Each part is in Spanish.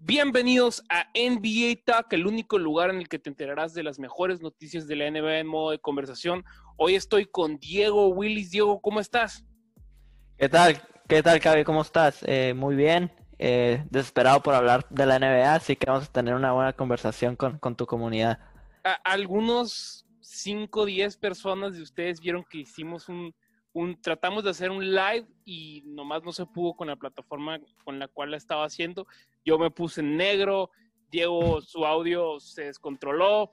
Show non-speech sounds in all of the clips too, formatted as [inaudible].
Bienvenidos a NBA Talk, el único lugar en el que te enterarás de las mejores noticias de la NBA en modo de conversación. Hoy estoy con Diego Willis. Diego, ¿cómo estás? ¿Qué tal? ¿Qué tal, Cabe? ¿Cómo estás? Eh, muy bien. Eh, desesperado por hablar de la NBA, así que vamos a tener una buena conversación con, tu comunidad. algunos 5 o 10 personas de ustedes vieron que hicimos un, un, tratamos de hacer un live y nomás no se pudo con la plataforma con la cual la estaba haciendo. Yo me puse negro, Diego su audio se descontroló.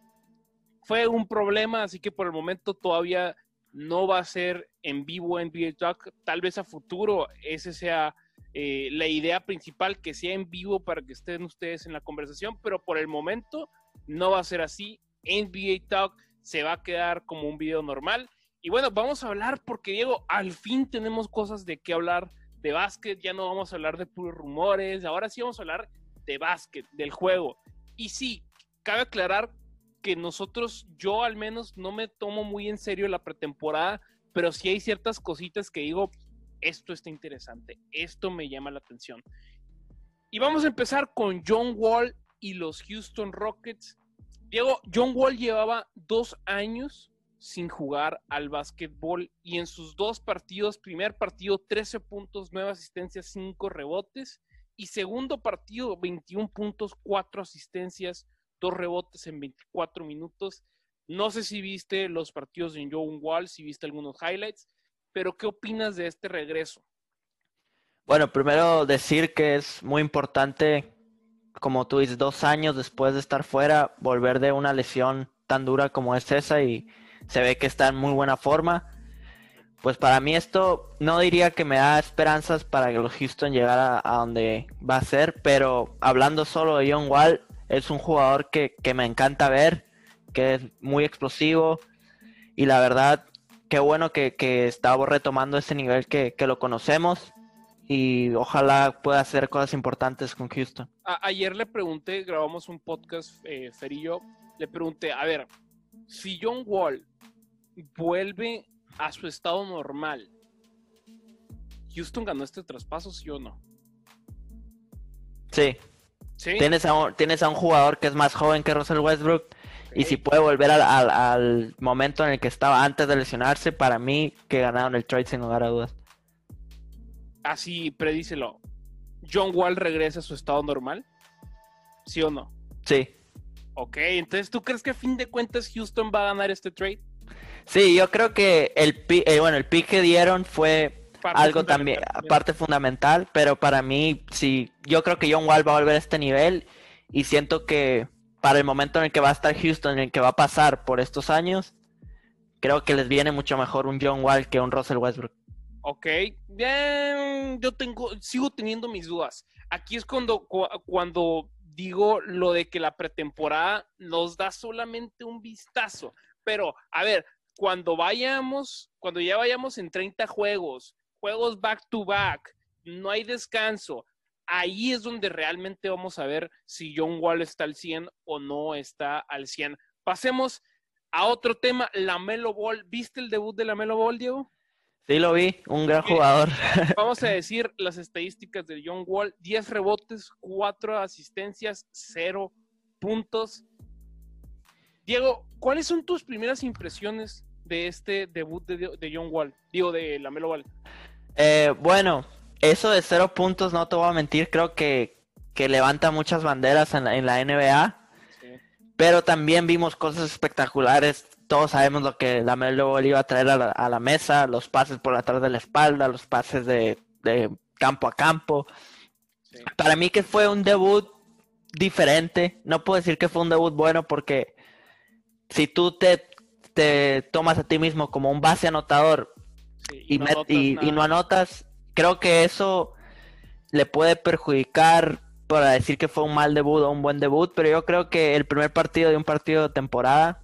Fue un problema, así que por el momento todavía no va a ser en vivo en NBA Talk. Tal vez a futuro ese sea eh, la idea principal, que sea en vivo para que estén ustedes en la conversación, pero por el momento no va a ser así. NBA Talk se va a quedar como un video normal. Y bueno, vamos a hablar porque Diego, al fin tenemos cosas de qué hablar de básquet, ya no vamos a hablar de puros rumores, ahora sí vamos a hablar de básquet, del juego. Y sí, cabe aclarar que nosotros, yo al menos no me tomo muy en serio la pretemporada, pero sí hay ciertas cositas que digo, esto está interesante, esto me llama la atención. Y vamos a empezar con John Wall y los Houston Rockets. Diego, John Wall llevaba dos años sin jugar al básquetbol y en sus dos partidos, primer partido 13 puntos, 9 asistencias, 5 rebotes y segundo partido 21 puntos, 4 asistencias, 2 rebotes en 24 minutos. No sé si viste los partidos de John Wall, si viste algunos highlights, pero ¿qué opinas de este regreso? Bueno, primero decir que es muy importante, como tú dices, dos años después de estar fuera, volver de una lesión tan dura como es esa y se ve que está en muy buena forma. Pues para mí esto no diría que me da esperanzas para que los Houston llegara a, donde va a ser, pero hablando solo de John Wall, es un jugador que, me encanta ver, que es muy explosivo y la verdad, qué bueno que, que retomando ese nivel que, lo conocemos y ojalá pueda hacer cosas importantes con Houston. ayer le pregunté, grabamos un podcast, eh, Ferillo, le pregunté, a ver, si John Wall vuelve a su estado normal, ¿Houston ganó este traspaso, sí o no? Sí. Tienes, a un, tienes a un jugador que es más joven que Russell Westbrook. Y si puede volver al, momento en el que estaba antes de lesionarse, para mí que ganaron el trade sin lugar a dudas. Así, predícelo. ¿John Wall regresa a su estado normal? ¿Sí o no? Sí. Ok, entonces ¿tú crees que a fin de cuentas Houston va a ganar este trade? Sí, yo creo que el, eh, bueno, el pick que dieron fue algo también, parte fundamental, pero para mí, sí, yo creo que John Wall va a volver a este nivel y siento que para el momento en el que va a estar Houston, en el que va a pasar por estos años, creo que les viene mucho mejor un John Wall que un Russell Westbrook. Ok, bien, yo tengo, sigo teniendo mis dudas. Aquí es cuando, cuando digo lo de que la pretemporada nos da solamente un vistazo. Pero, a ver, cuando vayamos, cuando ya vayamos en 30 juegos, juegos back to back, no hay descanso, ahí es donde realmente vamos a ver si John Wall está al 100 o no está al 100. Pasemos a otro tema, la Melo Ball. ¿Viste el debut de la Melo Ball, Diego? Sí, lo vi, un gran jugador. [laughs] Vamos a decir las estadísticas de John Wall: 10 rebotes, 4 asistencias, 0 puntos. Diego, ¿cuáles son tus primeras impresiones de este debut de, John Wall? Digo, de Lamelo Ball. Eh, bueno, eso de cero puntos, no te voy a mentir, creo que, que levanta muchas banderas en la, en la NBA. Pero también vimos cosas espectaculares. Todos sabemos lo que Lamelo Ball iba a traer a la, mesa, los pases por atrás de la espalda, los pases de, campo a campo. Para mí que fue un debut diferente. No puedo decir que fue un debut bueno porque si tú te, te tomas a ti mismo como un base anotador y, no anotas, creo que eso le puede perjudicar para decir que fue un mal debut o un buen debut, pero yo creo que el primer partido de un partido de temporada,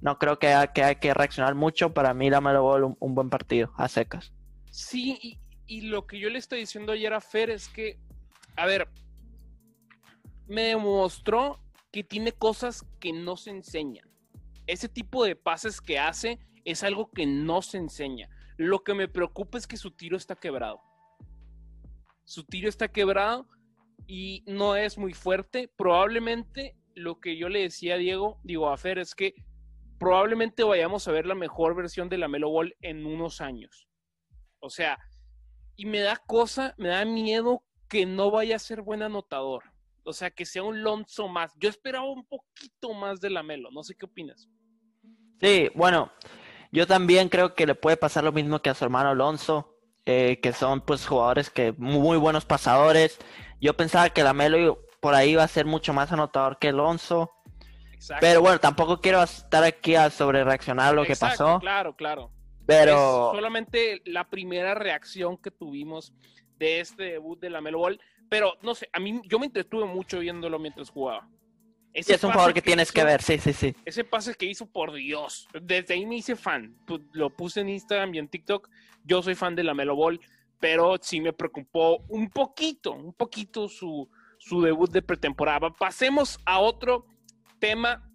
no creo que, que hay que reaccionar mucho. Para mí, la Melo un, un buen partido, a secas. Sí, y, y, lo que yo le estoy diciendo ayer a Fer es que, a ver, me demostró que tiene cosas que no se enseñan ese tipo de pases que hace es algo que no se enseña. Lo que me preocupa es que su tiro está quebrado. Su tiro está quebrado y no es muy fuerte. Probablemente lo que yo le decía a Diego, digo a Fer, es que probablemente vayamos a ver la mejor versión de la Melo Ball en unos años. O sea, y me da cosa, me da miedo que no vaya a ser buen anotador. O sea, que sea un Lonzo más. Yo esperaba un poquito más de la Melo. No sé qué opinas. Sí, bueno, yo también creo que le puede pasar lo mismo que a su hermano Alonso, eh, que son pues jugadores que muy buenos pasadores. Yo pensaba que la Melo por ahí iba a ser mucho más anotador que Alonso. Pero bueno, tampoco quiero estar aquí a sobre reaccionar lo que pasó. Claro, claro. Pero solamente la primera reacción que tuvimos de este debut de la Melo Ball. Pero no sé, a mí yo me entretuve mucho viéndolo mientras jugaba. Ese es un jugador que, tienes que ver, sí, sí, sí. Ese pase que hizo, por Dios. Desde ahí me hice fan. Lo puse en Instagram y en TikTok. Yo soy fan de la Melo Ball, pero sí me preocupó un poquito, un poquito su, su debut de pretemporada. Pasemos a otro tema.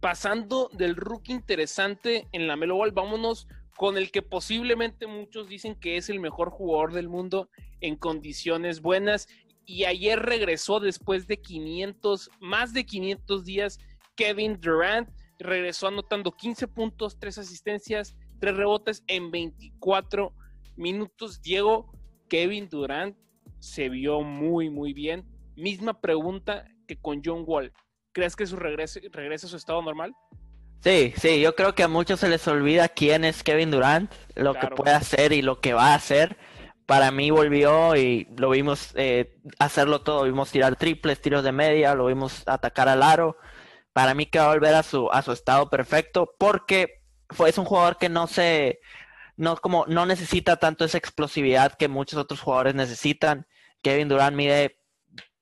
Pasando del rookie interesante en la Melo Ball, vámonos con el que posiblemente muchos dicen que es el mejor jugador del mundo en condiciones buenas. Y ayer regresó después de 500, más de 500 días, Kevin Durant. Regresó anotando 15 puntos, 3 asistencias, 3 rebotes en 24 minutos. Diego, Kevin Durant se vio muy, muy bien. Misma pregunta que con John Wall. ¿Crees que su regreso regrese a su estado normal? Sí, sí, yo creo que a muchos se les olvida quién es Kevin Durant, lo que puede hacer y lo que va a hacer. Para mí volvió y lo vimos eh, hacerlo todo, vimos tirar triples, tiros de media, lo vimos atacar al aro. Para mí que va a volver a su, a su estado perfecto porque fue, es un jugador que no se, no, como, no necesita tanto esa explosividad que muchos otros jugadores necesitan. Kevin Durant mide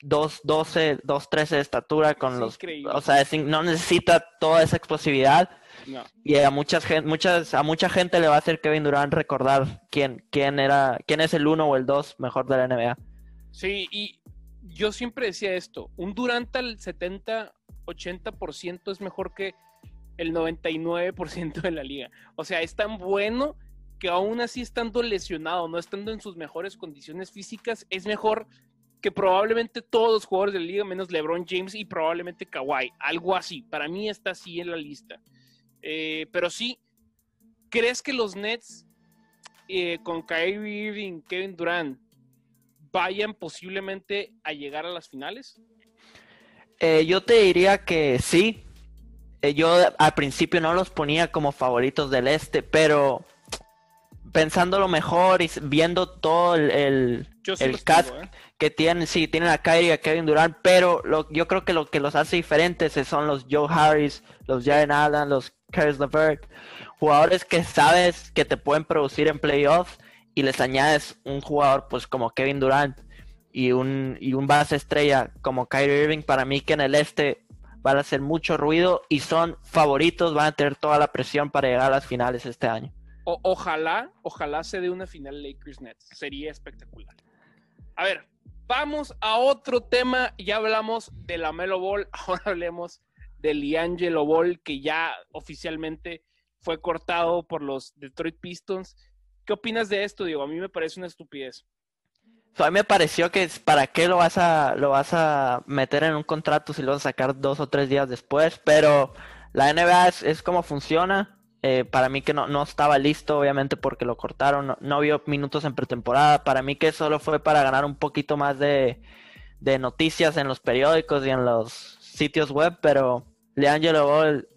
2.12, 2.13 de estatura con los... O sea, no necesita toda esa explosividad. Y a muchas, muchas, a mucha gente le va a hacer Kevin Durant recordar quién, quién, era, quién es el uno o el dos mejor de la NBA. Sí, y yo siempre decía esto, un Durant al 70, 80% es mejor que el 99% de la liga. O sea, es tan bueno que aún así estando lesionado, no estando en sus mejores condiciones físicas, es mejor que probablemente todos los jugadores de la liga, menos LeBron James y probablemente Kawhi, algo así. Para mí está así en la lista. Eh, pero sí, ¿crees que los Nets eh, con Kyrie Irving, Kevin Durant, vayan posiblemente a llegar a las finales? Eh, yo te diría que sí. yo al principio no los ponía como favoritos del este, pero pensándolo mejor y viendo todo el, el, cast ¿eh? que tienen, sí, tienen a Kyrie y a Kevin Durant, pero lo, yo creo que lo que los hace diferentes son los Joe Harris, los Jaren Allen, los Caris LeVert, jugadores que sabes que te pueden producir en playoffs y les añades un jugador pues como Kevin Durant y un, y un base estrella como Kyrie Irving, para mí que en el este van a hacer mucho ruido y son favoritos, van a tener toda la presión para llegar a las finales este año ojalá, ojalá se dé una final Lakers Nets. Sería espectacular. A ver, vamos a otro tema. Ya hablamos de la Melo Ball, [laughs] ahora hablemos de Liangelo Ball, que ya oficialmente fue cortado por los Detroit Pistons. ¿Qué opinas de esto, Diego? A mí me parece una estupidez. A mí me pareció que para qué lo vas a lo vas a meter en un contrato si lo vas a sacar dos o tres días después, pero la NBA es, es como funciona eh, para mí que no, no, estaba listo, obviamente porque lo cortaron, no, vio minutos en pretemporada. Para mí que solo fue para ganar un poquito más de, noticias en los periódicos y en los sitios web, pero LeAngelo Ball,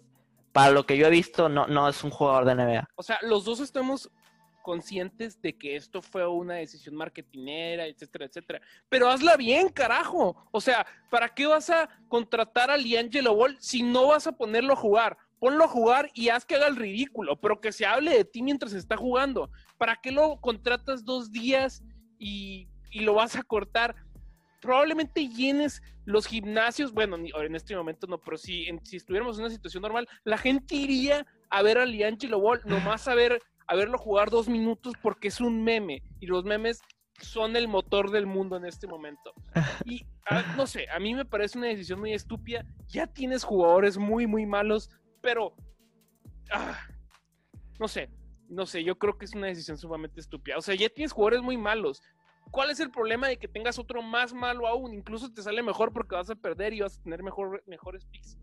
para lo que yo he visto, no, no es un jugador de NBA. O sea, los dos estamos conscientes de que esto fue una decisión marketinera, etcétera, etcétera. Pero hazla bien, carajo. O sea, ¿para qué vas a contratar a LiAngelo Ball si no vas a ponerlo a jugar? Ponlo a jugar y haz que haga el ridículo, pero que se hable de ti mientras está jugando. ¿Para qué lo contratas dos días y, lo vas a cortar? Probablemente llenes los gimnasios, bueno, en este momento no, pero si, si estuviéramos en una situación normal, la gente iría a ver a Liangelo Ball, nomás a, ver, a verlo jugar dos minutos porque es un meme y los memes son el motor del mundo en este momento. Y ah, no sé, a mí me parece una decisión muy estúpida. Ya tienes jugadores muy, muy malos pero ah, no sé, no sé, yo creo que es una decisión sumamente estúpida. O sea, ya tienes jugadores muy malos. ¿cuál es el problema de que tengas otro más malo aún? Incluso te sale mejor porque vas a perder y vas a tener mejor, mejores picks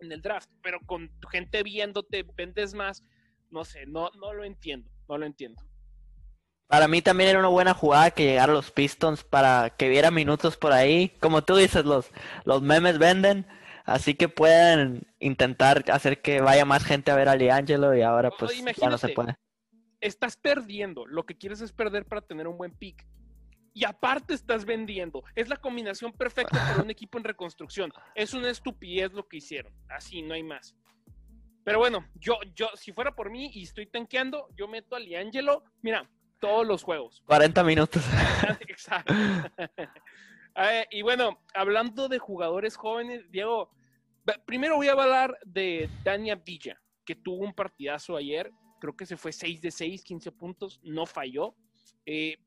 en el draft, pero con tu gente viéndote, vendes más, no sé, no, no lo entiendo, no lo entiendo. Para mí también era una buena jugada que llegara los Pistons para que viera minutos por ahí. Como tú dices, los, los memes venden, así que pueden intentar hacer que vaya más gente a ver a Liangelo y ahora pues ya no se puede. Estás perdiendo, lo que quieres es perder para tener un buen pick y aparte estás vendiendo. Es la combinación perfecta para un [laughs] equipo en reconstrucción. Es una estupidez lo que hicieron. Así, no hay más. Pero bueno, yo, yo, si fuera por mí y estoy tanqueando, yo meto a Liangelo, mira, todos los juegos. 40 minutos. [laughs] Exacto. [laughs] y bueno, hablando de jugadores jóvenes, Diego, primero voy a hablar de Dania Villa, que tuvo un partidazo ayer. Creo que se fue 6 de 6, 15 puntos, no falló. Eh,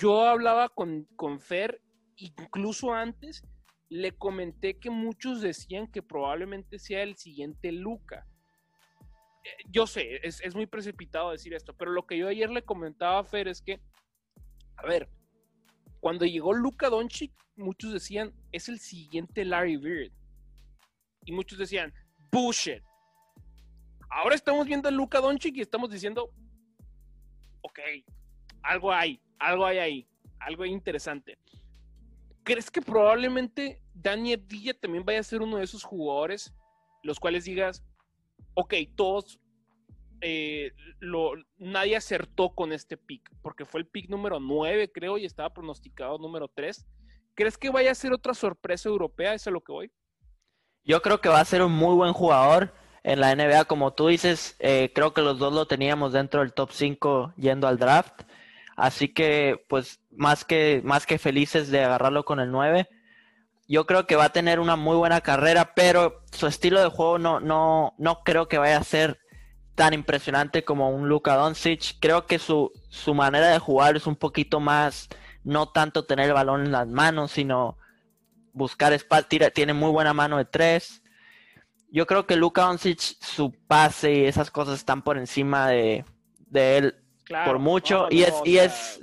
yo hablaba con, con Fer, incluso antes, le comenté que muchos decían que probablemente sea el siguiente Luca. Yo sé, es, muy precipitado decir esto, pero lo que yo ayer le comentaba a Fer es que, a ver, cuando llegó Luca Doncic, muchos decían, es el siguiente Larry Bird. Y muchos decían, bullshit. Ahora estamos viendo a Luca Doncic y estamos diciendo, ok, algo hay algo hay ahí, algo interesante. ¿Crees que probablemente Daniel Villa también vaya a ser uno de esos jugadores los cuales digas, ok, todos, eh, nadie acertó con este pick, porque fue el pick número 9, creo, y estaba pronosticado número 3. ¿Crees que vaya a ser otra sorpresa europea? ¿Eso es lo que voy? Yo creo que va a ser un muy buen jugador en la NBA, como tú dices. Eh, creo que los dos lo teníamos dentro del top 5 yendo al draft. Así que, pues, más que, más que felices de agarrarlo con el 9. Yo creo que va a tener una muy buena carrera, pero su estilo de juego no, no, no creo que vaya a ser tan impresionante como un Luka Doncic. Creo que su, su manera de jugar es un poquito más, no tanto tener el balón en las manos, sino buscar espacio. Tiene muy buena mano de tres. Yo creo que Luka Doncic, su pase y esas cosas están por encima de, de él por mucho. y es, y es,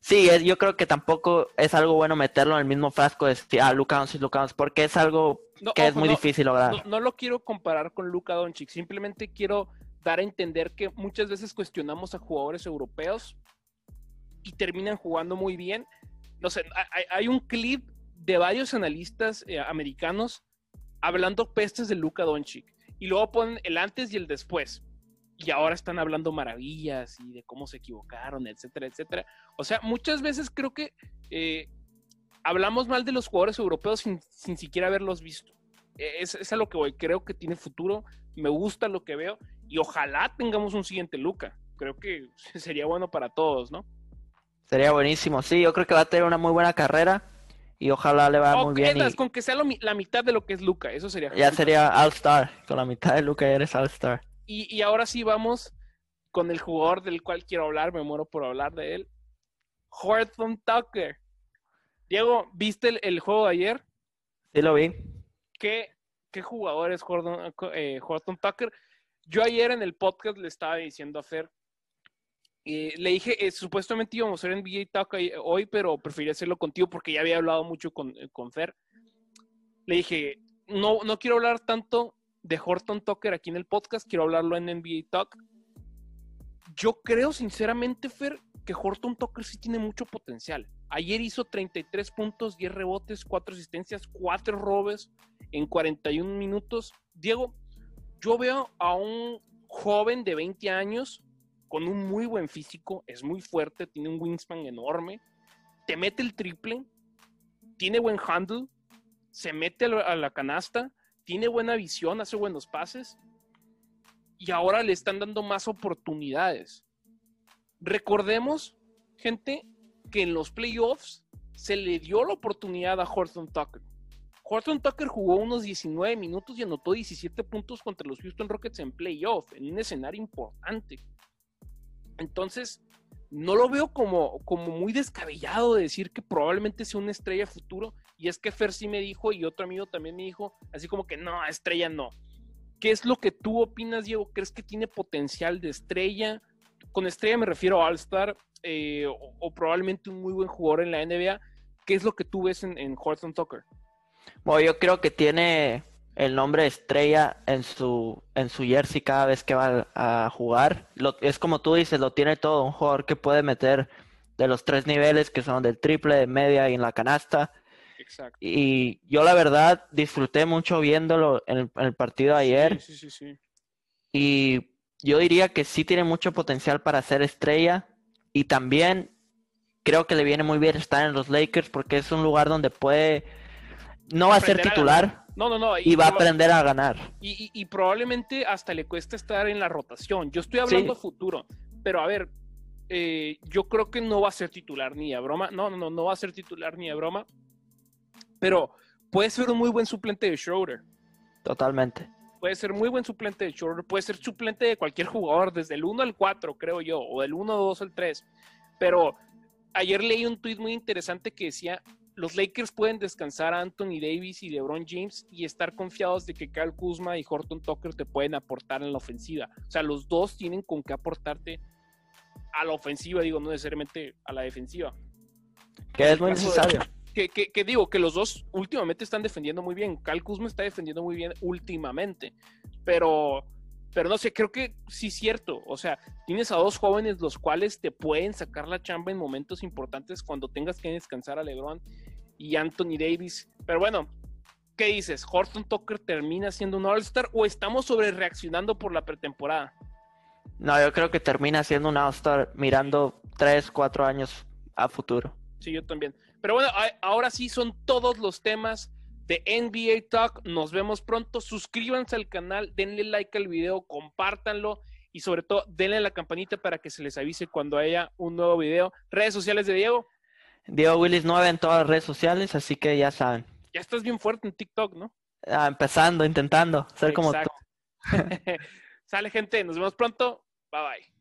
sí, es, yo creo que tampoco es algo bueno meterlo en el mismo frasco de ah, Luka Doncic, Luka Doncic, porque es algo que es muy difícil lograr. No, lo quiero comparar con Luka Doncic, simplemente quiero dar a entender que muchas veces cuestionamos a jugadores europeos y terminan jugando muy bien. No sé, hay, un clip de varios analistas eh, americanos hablando pestes de Luka Doncic y luego ponen el antes y el después y ahora están hablando maravillas y de cómo se equivocaron, etcétera, etcétera. O sea, muchas veces creo que eh, hablamos mal de los jugadores europeos sin, siquiera haberlos visto. E, es, es, a lo que voy, creo que tiene futuro, me gusta lo que veo y ojalá tengamos un siguiente Luca. Creo que [laughs] sería bueno para todos, ¿no? Sería buenísimo, sí, yo creo que va a tener una muy buena carrera y ojalá le vaya muy bien. Con que sea la mitad de lo que es Luca, eso sería. Ya sería All Star, con la mitad de Luca eres All Star. Y, ahora sí vamos con el jugador del cual quiero hablar, me muero por hablar de él. Horton Tucker. Diego, ¿viste el, juego de ayer? Sí, lo vi. ¿Qué, qué jugador es eh, Horton, Tucker? Yo ayer en el podcast le estaba diciendo a Fer, eh, le dije, eh, supuestamente íbamos a hacer NBA Talk hoy, pero preferí hacerlo contigo porque ya había hablado mucho con, con Fer. Le dije, no, no quiero hablar tanto de Horton Tucker aquí en el podcast, quiero hablarlo en NBA Talk. Yo creo sinceramente, Fer, que Horton Tucker sí tiene mucho potencial. Ayer hizo 33 puntos, 10 rebotes, 4 asistencias, 4 robes en 41 minutos. Diego, yo veo a un joven de 20 años con un muy buen físico, es muy fuerte, tiene un wingspan enorme, te mete el triple, tiene buen handle, se mete a la canasta tiene buena visión, hace buenos pases y ahora le están dando más oportunidades. Recordemos, gente, que en los playoffs se le dio la oportunidad a Horton Tucker. Horton Tucker jugó unos 19 minutos y anotó 17 puntos contra los Houston Rockets en playoff, en un escenario importante. Entonces, no lo veo como, como muy descabellado de decir que probablemente sea una estrella futuro. Y es que Fer sí me dijo y otro amigo también me dijo, así como que no, estrella no. ¿Qué es lo que tú opinas, Diego? ¿Crees que tiene potencial de estrella? con estrella me refiero a All-Star eh, o, probablemente un muy buen jugador en la NBA. ¿Qué es lo que tú ves en, en Horton Tucker? Bueno, yo creo que tiene el nombre estrella en su, en su jersey cada vez que va a jugar. es como tú dices, lo tiene todo, un jugador que puede meter de los tres niveles que son del triple, de media y en la canasta. Exacto. Y yo la verdad disfruté mucho viéndolo en el, partido de ayer. Sí, sí, sí, y yo diría que sí tiene mucho potencial para ser estrella. Y también creo que le viene muy bien estar en los Lakers porque es un lugar donde puede... No va a ser titular. No, no, no. Y, va a aprender a ganar. Y, probablemente hasta le cuesta estar en la rotación. Yo estoy hablando futuro. Pero a ver, eh, yo creo que no va a ser titular ni a broma. No, no, no, no va a ser titular ni a broma. Pero puede ser un muy buen suplente de Schroeder. Totalmente. Puede ser muy buen suplente de Schroeder. Puede ser suplente de cualquier jugador, desde el 1 al 4, creo yo, o del 1, 2 al 3. Pero ayer leí un tweet muy interesante que decía: los Lakers pueden descansar a Anthony Davis y LeBron James y estar confiados de que Kyle Kuzma y Horton Tucker te pueden aportar en la ofensiva. O sea, los dos tienen con qué aportarte a la ofensiva, digo, no necesariamente a la defensiva. Que es muy necesario. Que, digo, que los dos últimamente están defendiendo muy bien. Kyle Kuzma está defendiendo muy bien últimamente. Pero, pero no sé, creo que sí es cierto. O sea, tienes a dos jóvenes los cuales te pueden sacar la chamba en momentos importantes cuando tengas que descansar a LeBron y Anthony Davis. Pero bueno, ¿qué dices? ¿Horton Tucker termina siendo un All-Star o estamos sobre reaccionando por la pretemporada? No, yo creo que termina siendo un All-Star mirando 3, 4 años a futuro. Sí, yo también. Pero bueno, ahora sí son todos los temas de NBA Talk. Nos vemos pronto. Suscríbanse al canal, denle like al video, compártanlo y sobre todo denle la campanita para que se les avise cuando haya un nuevo video. Redes sociales de Diego. Diego Willis 9 en todas las redes sociales, así que ya saben. Ya estás bien fuerte en TikTok, ¿no? Ah, empezando, intentando ser como tú. [laughs] Sale gente, nos vemos pronto. Bye bye.